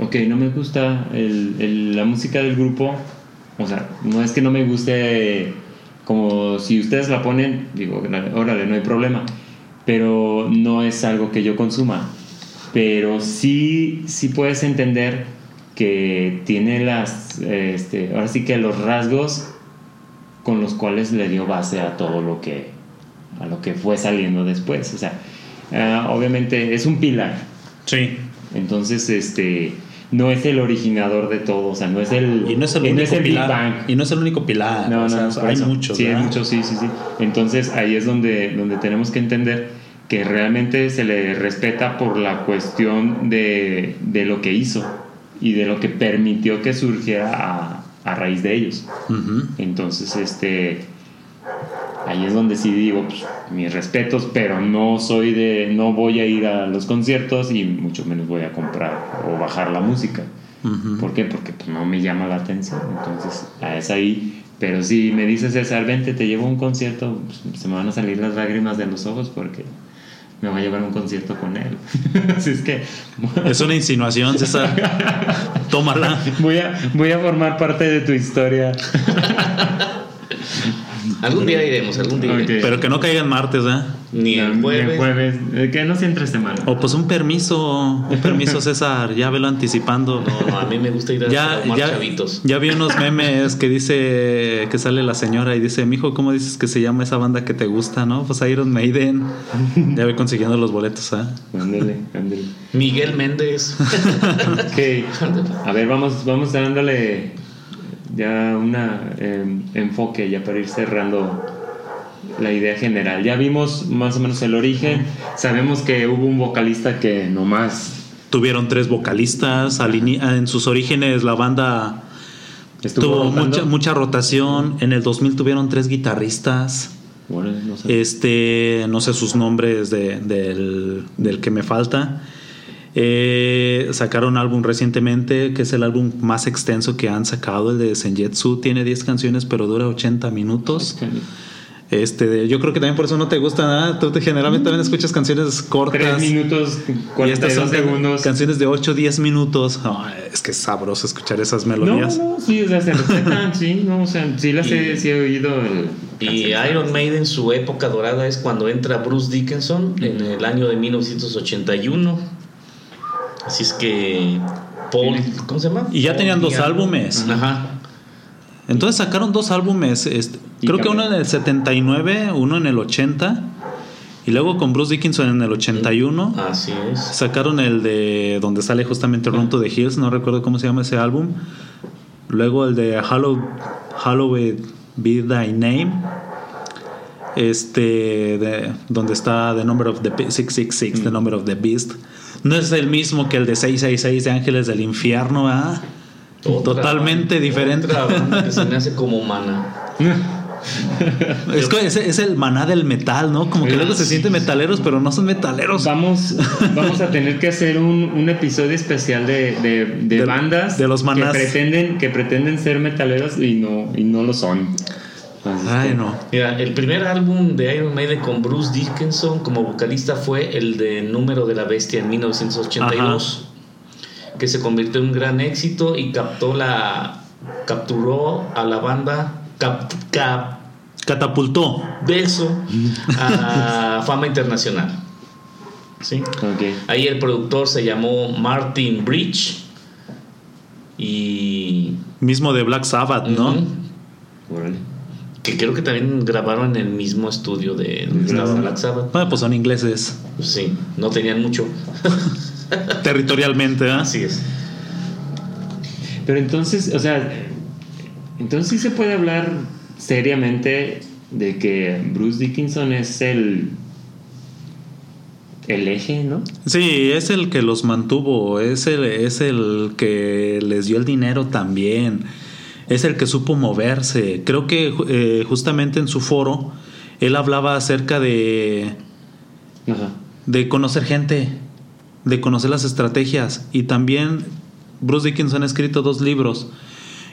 ok, no me gusta el- el- la música del grupo, o sea, no es que no me guste como si ustedes la ponen, digo, órale, no hay problema, pero no es algo que yo consuma. Pero sí, sí puedes entender que tiene las, este, ahora sí que los rasgos con los cuales le dio base a todo lo que a lo que fue saliendo después o sea ah, obviamente es un pilar Sí. entonces este no es el originador de todo o sea no es el Y no es el único Big pilar. Bang. Y no es el único pilar. no, o sea, no, hay muchos. sí hay ¿verdad? muchos sí sí sí entonces ahí es donde donde tenemos que entender que realmente se le respeta por la cuestión de, de lo que hizo y de lo que permitió que surgiera a, a raíz de ellos entonces, este, ahí es donde sí digo, pues, mis respetos, pero no soy de, no voy a ir a los conciertos y mucho menos voy a comprar o bajar la música. ¿Por qué? Porque pues, no me llama la atención. Entonces, a es ahí. Pero si me dices, César, vente, te llevo a un concierto, pues, se me van a salir las lágrimas de los ojos porque me va a llevar a un concierto con él. Así es que Es una insinuación, César. Tómala. voy a, voy a formar parte de tu historia. Algún día iremos, algún día. Pero que no caiga en martes, ¿eh? Ni el Ni jueves. jueves, eh, que no sea entre semana. O pues un permiso, un permiso, César. Ya velo anticipando. No, no, a mí me gusta ir a Ya, tomar ya, chavitos. ya vi unos memes que dice que sale la señora y dice, mijo, ¿cómo dices que se llama esa banda que te gusta, no? Pues Iron Maiden. Ya voy consiguiendo los boletos, ¿eh? Ándale, ándale. Miguel Méndez. Ok. A ver, vamos, vamos dándole ya una em, enfoque ya para ir cerrando la idea general. Ya vimos más o menos el origen. Sabemos que hubo un vocalista que nomás Tuvieron tres vocalistas. En sus orígenes la banda estuvo tuvo rotando. mucha, mucha rotación. En el 2000 tuvieron tres guitarristas. Órale, no sé. Este, no sé sus nombres de- del, del que me falta. Eh, sacaron un álbum recientemente, que es el álbum más extenso que han sacado, el de Senjetsu. Tiene 10 canciones, pero dura 80 minutos. Este, yo creo que también por eso no te gusta nada. Tú te, generalmente también escuchas canciones cortas. Tres minutos, y estas 42 son segundos. canciones de 8 10 minutos. Es que es sabroso escuchar esas No, melodías. no, sí, o sea, se respetan, sí, no, o sea, sí las he, sí he oído. Y Iron Maiden, su época dorada es cuando entra Bruce Dickinson en el año de 1981. Así es que Paul, ¿cómo se llama? Y ya Paul tenían dos álbumes. Ajá. Entonces sacaron dos álbumes. este, creo que uno en el 79, uno en el 80. Y luego con Bruce Dickinson en el 81. Así es. Sacaron el de donde sale justamente Run to the Hills, no recuerdo cómo se llama ese álbum. Luego el de Hallow, Hallowed Be Thy Name. este, de- donde está The Number of the Be- 666, The Number of the Beast. No es el mismo que el de 666 de Ángeles del Infierno, ¿verdad? Otra Totalmente banda- diferente. Otra banda que se me hace como mana. Es, que es, es el maná del metal, ¿no? Como que luego se sienten metaleros, pero no son metaleros. Vamos, vamos a tener que hacer un, un episodio especial de, de- de De- bandas de los que pretenden, que pretenden ser metaleros y no, y no lo son. Entonces, Ay, este, no. Mira, el primer álbum de Iron Maiden con Bruce Dickinson como vocalista fue el de Número de la Bestia en 1982, que se convirtió en un gran éxito y captó la capturó a la banda cap, cap- Catapultó. beso a fama internacional. ¿Sí? ok. Ahí el productor se llamó Martin Bridge y Mismo de Black Sabbath, ¿no? Que creo que también grabaron en el mismo estudio de donde Black estaba Sabbath. Black Sabbath. Bueno, pues son ingleses. Sí, no tenían mucho. Territorialmente, ¿verdad? Así es. Pero entonces, o sea, entonces sí se puede hablar seriamente de que Bruce Dickinson es el el eje, ¿no? Sí, es el que los mantuvo, es el, es el que les dio el dinero también, es el que supo moverse. Creo que eh, justamente en su foro él hablaba acerca de, Ajá. de conocer gente, de conocer las estrategias y también Bruce Dickinson ha escrito dos libros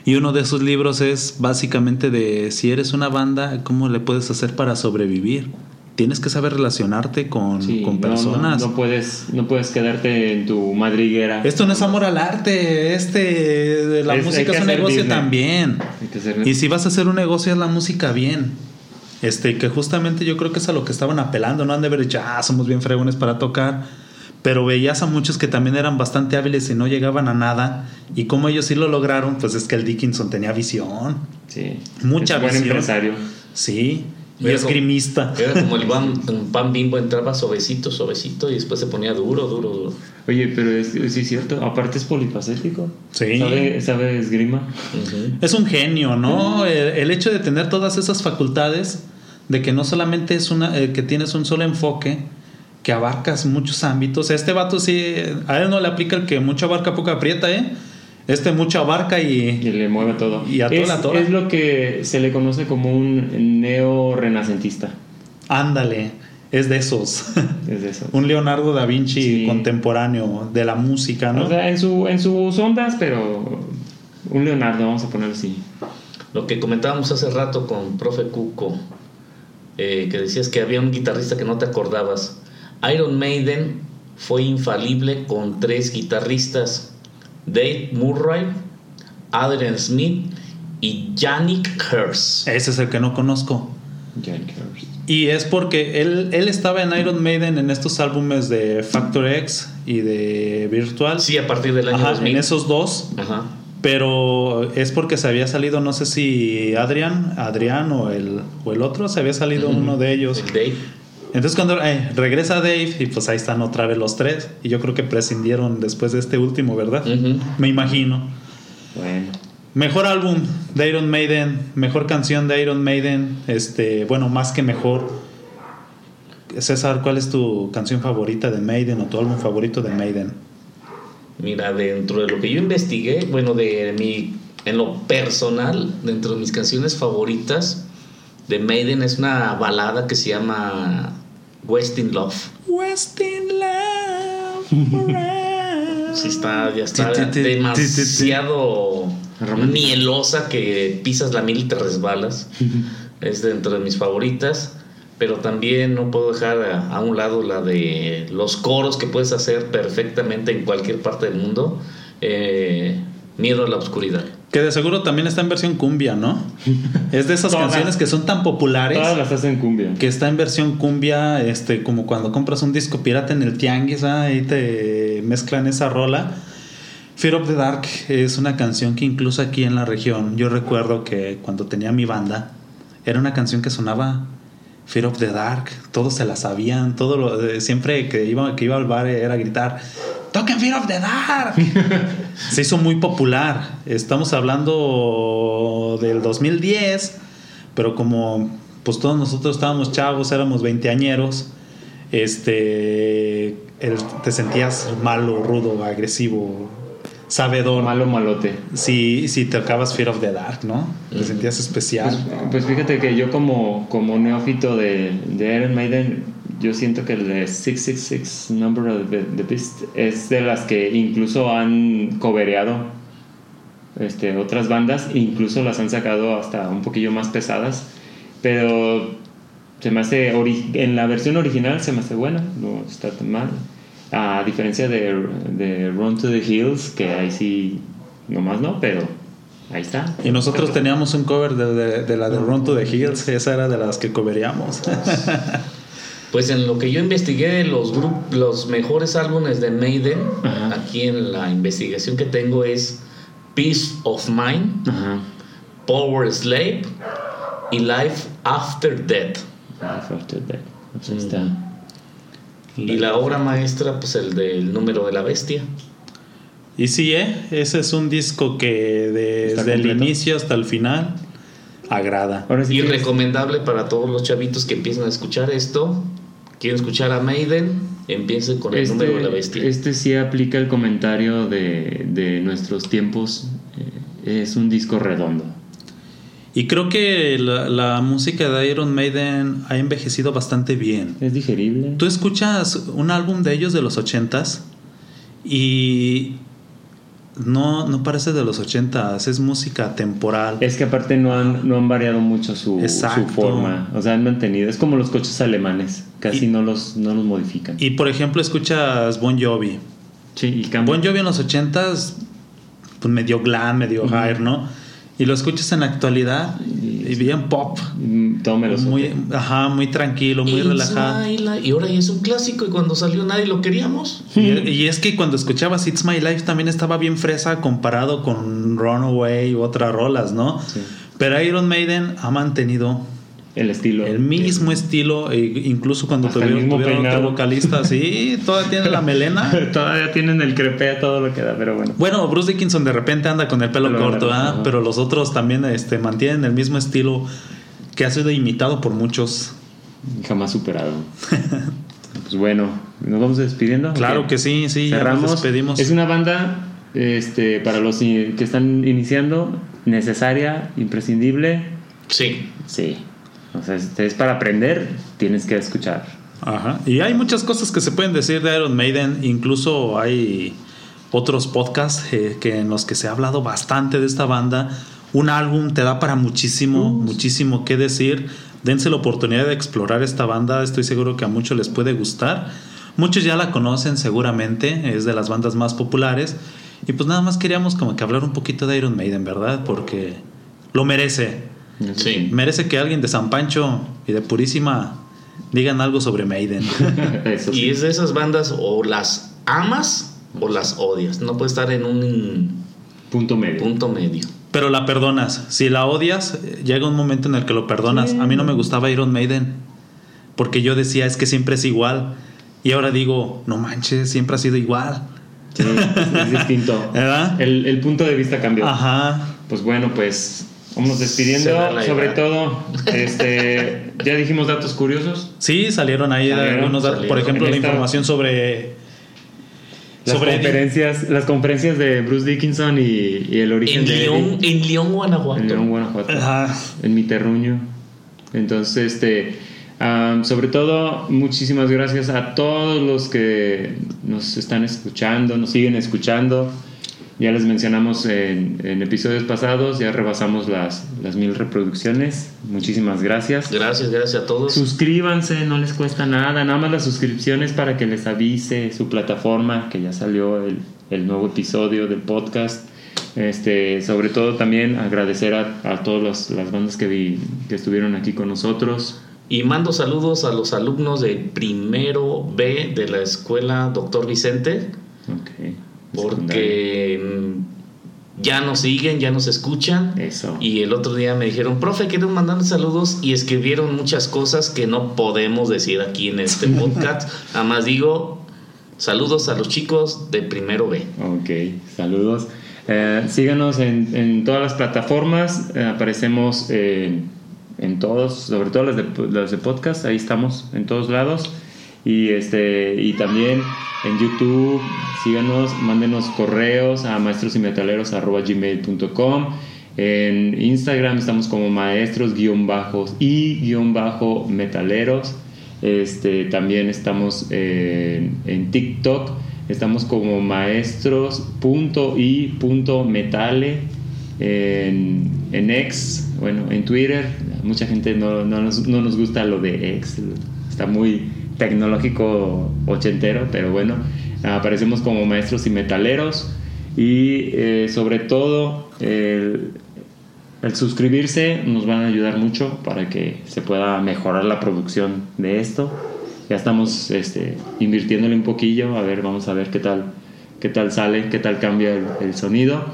y uno de esos libros es básicamente de si eres una banda, ¿cómo le puedes hacer para sobrevivir? Tienes que saber relacionarte con, Sí, con personas. No, no puedes, no puedes quedarte en tu madriguera. Esto no es amor al arte, este la Es- música es un negocio también. Y si vas a hacer un negocio es la música bien. Este, que justamente yo creo que es a lo que estaban apelando, no han de haber dicho, ah, somos bien fregones para tocar. Pero veías a muchos que también eran bastante hábiles y no llegaban a nada. Y como ellos sí lo lograron, pues es que el Dickinson tenía visión. Sí. Mucha es buen visión. empresario. Sí. Y Era como- esgrimista. Era como el pan, pan bimbo, entraba suavecito, suavecito y después se ponía duro, duro, duro. Oye, pero es, sí es cierto, aparte es polifacético. Sí. Sabe, sabe esgrima. Es un genio, ¿no? El, el hecho de tener todas esas facultades, de que no solamente es una, eh, que tienes un solo enfoque, que abarcas muchos ámbitos. Este vato sí, a él no le aplica el que mucho abarca, poco aprieta, ¿eh? Este mucho abarca Y y... le mueve todo. Y a toda es, toda. es lo que se le conoce como un neo-renacentista. Ándale, es de esos. Es de eso. un Leonardo da Vinci Sí. contemporáneo de la música, ¿no? O sea, en, su, en sus ondas, pero un Leonardo, vamos a ponerlo así. Lo que comentábamos hace rato con profe Cuco, eh, que decías que había un guitarrista que no te acordabas. Iron Maiden fue infalible con tres guitarristas, Dave Murray, Adrian Smith y Yannick Hurst. Ese es el que no conozco. Jan Hurst. Y es porque él, él estaba en Iron Maiden en estos álbumes de Factor X y de Virtual. Sí, a partir del año Ajá, 2000. en esos dos. Ajá. Pero es porque se había salido, no sé si Adrián, Adrián o el, o el otro, se había salido uno de ellos. El Dave. Entonces cuando eh, regresa Dave y pues ahí están otra vez los tres. Y yo creo que prescindieron después de este último, ¿verdad? Me imagino. Bueno. Mejor álbum de Iron Maiden, mejor canción de Iron Maiden, este, bueno, más que mejor. César, ¿cuál es tu canción favorita de Maiden o tu álbum favorito de Maiden? Mira, dentro de lo que yo investigué, bueno, de mi, en lo personal, dentro de mis canciones favoritas de Maiden es una balada que se llama West in Love. West in Love. Sí está, ya demasiado mielosa que pisas la miel y te resbalas. es dentro de mis favoritas. Pero también no puedo dejar a, a un lado la de los coros que puedes hacer perfectamente en cualquier parte del mundo. Eh, Miedo a la oscuridad. Que de seguro también está en versión cumbia, ¿no? Es de esas Todas. canciones que son tan populares Todas las hacen cumbia. que está en versión cumbia, este, como cuando compras un disco pirata en el tianguis, ¿ah? ahí te mezclan esa rola. Fear of the Dark es una canción que incluso aquí en la región, yo recuerdo que cuando tenía mi banda, era una canción que sonaba Fear of the Dark, todos se la sabían, todo lo, eh, siempre que iba, que iba al bar era gritar, toquen Fear of the Dark. se hizo muy popular, estamos hablando del 2010, pero como pues todos nosotros estábamos chavos, éramos veinteañeros, este, el- te sentías malo, rudo, agresivo, sabedor. Malo malote. Si, si tocabas Fear of the Dark, ¿no? Te sentías especial. Pues, pues fíjate que yo como, como neófito de, de Iron Maiden, yo siento que el de 666 Number of the, Beast es de las que incluso han cobereado este, otras bandas, incluso las han sacado hasta un poquillo más pesadas, pero se me hace, en la versión original se me hace buena, no está tan mal. A diferencia de, de Run to the Hills, que ahí sí, nomás no, pero ahí está. Y nosotros teníamos un cover de, de- de la de Run to the Hills, esa era de las que coveríamos. Pues en lo que yo investigué los grup- los mejores álbumes de Maiden, Ajá. aquí en la investigación que tengo es Peace of Mind, Ajá. Power Slave y Life After Death. Life After Death. Pues ahí está. Y la obra maestra, pues el del número de la bestia. Y sí, ¿eh? ese es un disco que desde el inicio hasta el final agrada. Ahora sí y recomendable para todos los chavitos que empiezan a escuchar esto. Quieren escuchar a Maiden, empiecen con el número de la bestia. este sí aplica el comentario de, de nuestros tiempos. eh, es un disco redondo. Y creo que la, la música de Iron Maiden ha envejecido bastante bien. Es digerible. Tú escuchas un álbum de ellos de los ochentas y no, no parece de los ochentas, es música temporal. Es que aparte no han, no han variado mucho su, su forma. O sea, han mantenido. Es como los coches alemanes. Casi Y- no, los, no los modifican. Y por ejemplo escuchas Bon Jovi. sí, y. Bon Jovi en los ochentas, pues medio glam, medio hair, ¿no? Y lo escuchas en la actualidad y bien pop. Mm, Todo me lo Muy, ajá, muy tranquilo, muy It's relajado. my life. Y ahora ya es un clásico y cuando salió nadie lo queríamos. Y, y es que cuando escuchabas It's My Life también estaba bien fresa comparado con Runaway u otras rolas, ¿no? Sí. Pero Iron Maiden ha mantenido El estilo. el mismo estilo, e incluso cuando el tuvieron, tuvieron otro vocalista, sí, todavía tiene la melena. Todavía tienen el crepea todo lo que da, pero bueno. Bueno, Bruce Dickinson de repente anda con el pelo Pelo corto, ajá. pero los otros también este, mantienen el mismo estilo que ha sido imitado por muchos. Jamás superado. pues bueno, nos vamos despidiendo. Claro Ok. que sí, sí, ya Cerramos. nos despedimos. Es una banda este, para los que están iniciando, necesaria, imprescindible. Sí. Sí. O sea, es para aprender, tienes que escuchar. Ajá. Y hay muchas cosas que se pueden decir de Iron Maiden, incluso hay otros podcasts eh, que en los que se ha hablado bastante de esta banda. Un álbum te da para muchísimo, muchísimo que decir. Dense la oportunidad de explorar esta banda, estoy seguro que a muchos les puede gustar. Muchos ya la conocen seguramente, es de las bandas más populares. Y pues nada más queríamos como que hablar un poquito de Iron Maiden, ¿verdad? Porque lo merece. Sí. Merece que alguien de San Pancho y de Purísima digan algo sobre Maiden. Eso sí. Y es de esas bandas o las amas o las odias. No puede estar en un Punto medio. punto medio. Pero la perdonas. Si la odias, llega un momento en el que lo perdonas. A mí no me gustaba Iron Maiden. Porque yo decía, es que siempre es igual. Y ahora digo, no manches, siempre ha sido igual. Sí, es distinto. ¿Verdad? El, el punto de vista cambió. Ajá. Pues bueno, pues vamos despidiendo. Sobre todo, este, ya dijimos datos curiosos. Sí, salieron ahí Salieron, algunos datos. Por ejemplo, En la esta- información sobre. Las sobre conferencias, las conferencias de Bruce Dickinson y, y el origen En de León, en León, Guanajuato. en León, Guanajuato, Ajá. en mi terruño. Entonces, este, sobre todo, muchísimas gracias a todos los que nos están escuchando, nos siguen escuchando. Ya les mencionamos en, en episodios pasados, ya rebasamos las, las mil reproducciones. Muchísimas gracias. Gracias, gracias a todos. Suscríbanse, no les cuesta nada, nada más la suscripción es para que les avise su plataforma que ya salió el, el nuevo episodio del podcast. Este, sobre todo también agradecer a, a todas las, las bandas que, vi, que estuvieron aquí con nosotros. Y mando saludos a los alumnos de primero B de la escuela Doctor Vicente. Porque mm, ya nos siguen, ya nos escuchan. Eso. Y el otro día me dijeron, profe, queremos mandar saludos y escribieron muchas cosas que no podemos decir aquí en este podcast. Además digo, saludos a los chicos de primero B. Ok, saludos. Eh, síganos en, en todas las plataformas. eh, aparecemos en en todos, sobre todo las de, las de podcast, ahí estamos en todos lados. Y, este, y también en YouTube, síganos, mándenos correos a maestrosymmetaleros.gmail.com En Instagram estamos como maestros guion bajos y guion bajo metaleros. Este, también estamos en, TikTok, estamos como maestros.y.metale en, en X, bueno, en Twitter. Mucha gente no, no, nos, no nos gusta lo de X, está muy tecnológico ochentero, pero bueno, aparecemos como maestros y metaleros y eh, sobre todo el, el, suscribirse nos van a ayudar mucho para que se pueda mejorar la producción de esto. Ya estamos este, invirtiéndole un poquillo, a ver, vamos a ver qué tal, qué tal sale, qué tal cambia el, el sonido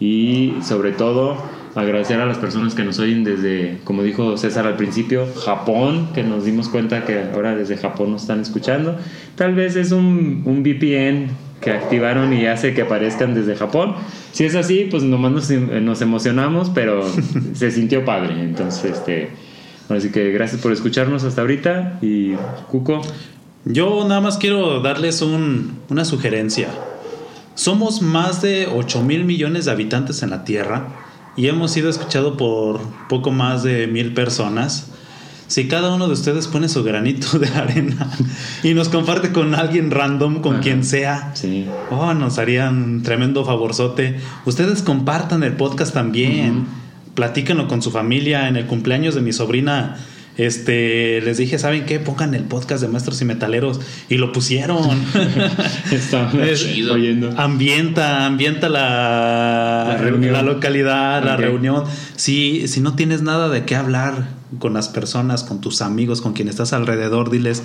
y sobre todo agradecer a las personas que nos oyen desde, como dijo César al principio, Japón, que nos dimos cuenta que ahora desde Japón nos están escuchando. Tal vez es un, un VPN que activaron y hace que aparezcan desde Japón. Si es así, pues nomás nos, nos emocionamos, pero se sintió padre. Entonces, este, así que gracias por escucharnos hasta ahorita y Cuco. Yo nada más quiero darles un, una sugerencia. Somos más de 8 mil millones de habitantes en la Tierra y hemos sido escuchados por poco más de mil personas. Si cada uno de ustedes pone su granito de arena y nos comparte con alguien random, con Ajá. quien sea, Sí. oh, nos harían un tremendo favorzote. Ustedes compartan el podcast también. Uh -huh. Platíquenlo con su familia. En el cumpleaños de mi sobrina, este, les dije, ¿saben qué? Pongan el podcast de Maestros y Metaleros y lo pusieron. Está chido. Oyendo. Ambienta, ambienta la, la, reunión. la localidad, okay. la reunión. Si, si no tienes nada de qué hablar con las personas, con tus amigos, con quien estás alrededor, diles,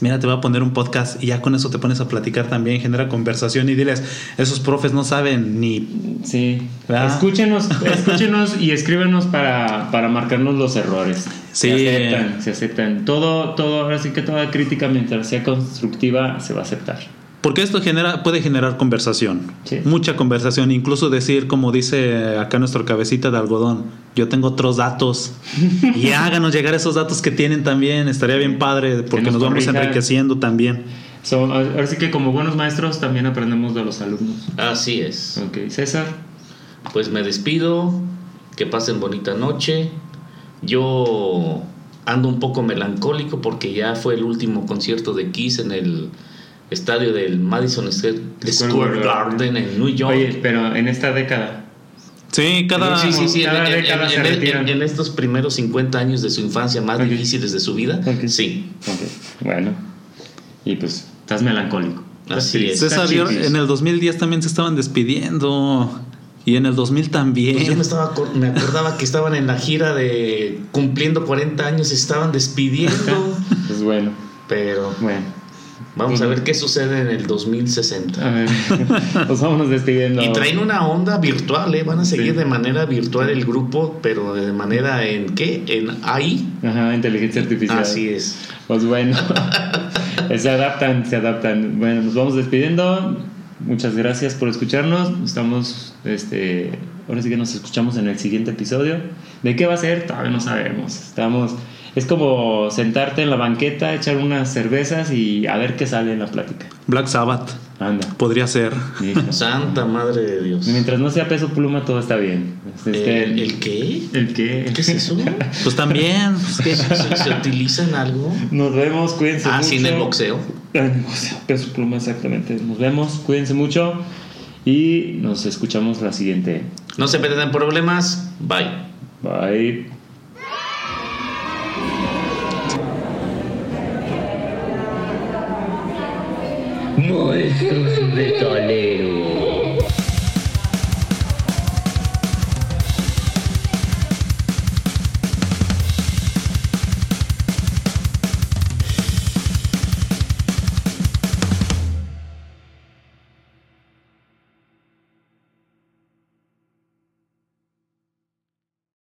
mira, te voy a poner un podcast y ya con eso te pones a platicar también, genera conversación y diles, esos profes no saben ni... Sí, ¿verdad? escúchenos, escúchenos y escríbenos para, para marcarnos los errores. Sí. Se aceptan, se aceptan. Todo, todo, ahora sí que toda crítica mientras sea constructiva se va a aceptar. Porque esto genera, puede generar conversación, sí. mucha conversación, incluso decir, como dice acá nuestro cabecita de algodón, yo tengo otros datos y háganos llegar esos datos que tienen también, estaría bien padre porque nos, nos, vamos enriqueciendo también. So, ahora sí que como buenos maestros también aprendemos de los alumnos. Así es. Ok, César. Pues me despido, que pasen bonita noche. Yo ando un poco melancólico porque ya fue el último concierto de Kiss en el estadio del Madison Square Garden en New York. Oye, pero en esta década. Sí, cada, sí, sí, sí, cada en, década en, se en, en, estos primeros 50 años de su infancia más okay. difíciles de su vida, okay. sí. Okay. Bueno, y pues estás melancólico. Así es. César, en el 2010 también se estaban despidiendo. Y en el 2000 también. Pues yo me, estaba, me acordaba que estaban en la gira de cumpliendo 40 años, se estaban despidiendo. pues bueno. Pero bueno. Vamos a ver qué sucede en el 2060. A ver, pues vámonos despidiendo. Y traen una onda virtual, ¿eh? Van a seguir sí. de manera virtual el grupo, pero de manera en qué? En AI. Ajá, inteligencia artificial. Así es. Pues bueno, se adaptan, se adaptan. Bueno, nos vamos despidiendo. Muchas gracias por escucharnos. Estamos, este, ahora sí que nos escuchamos en el siguiente episodio. ¿De qué va a ser? Todavía no sabemos. Estamos es como sentarte en la banqueta, echar unas cervezas y a ver qué sale en la plática. Black Sabbath. Anda. Podría ser. Santa madre de Dios. Mientras no sea peso pluma, todo está bien. Este, ¿El, ¿El, qué? ¿El qué? ¿Qué es eso? pues también. ¿Se, ¿Se, utiliza en algo? Nos vemos, cuídense ah, mucho. sí, en el boxeo. En el boxeo, peso pluma, exactamente. Nos vemos, cuídense mucho y nos escuchamos la siguiente. No se meten en problemas. Bye. Bye. Maestros metaleros.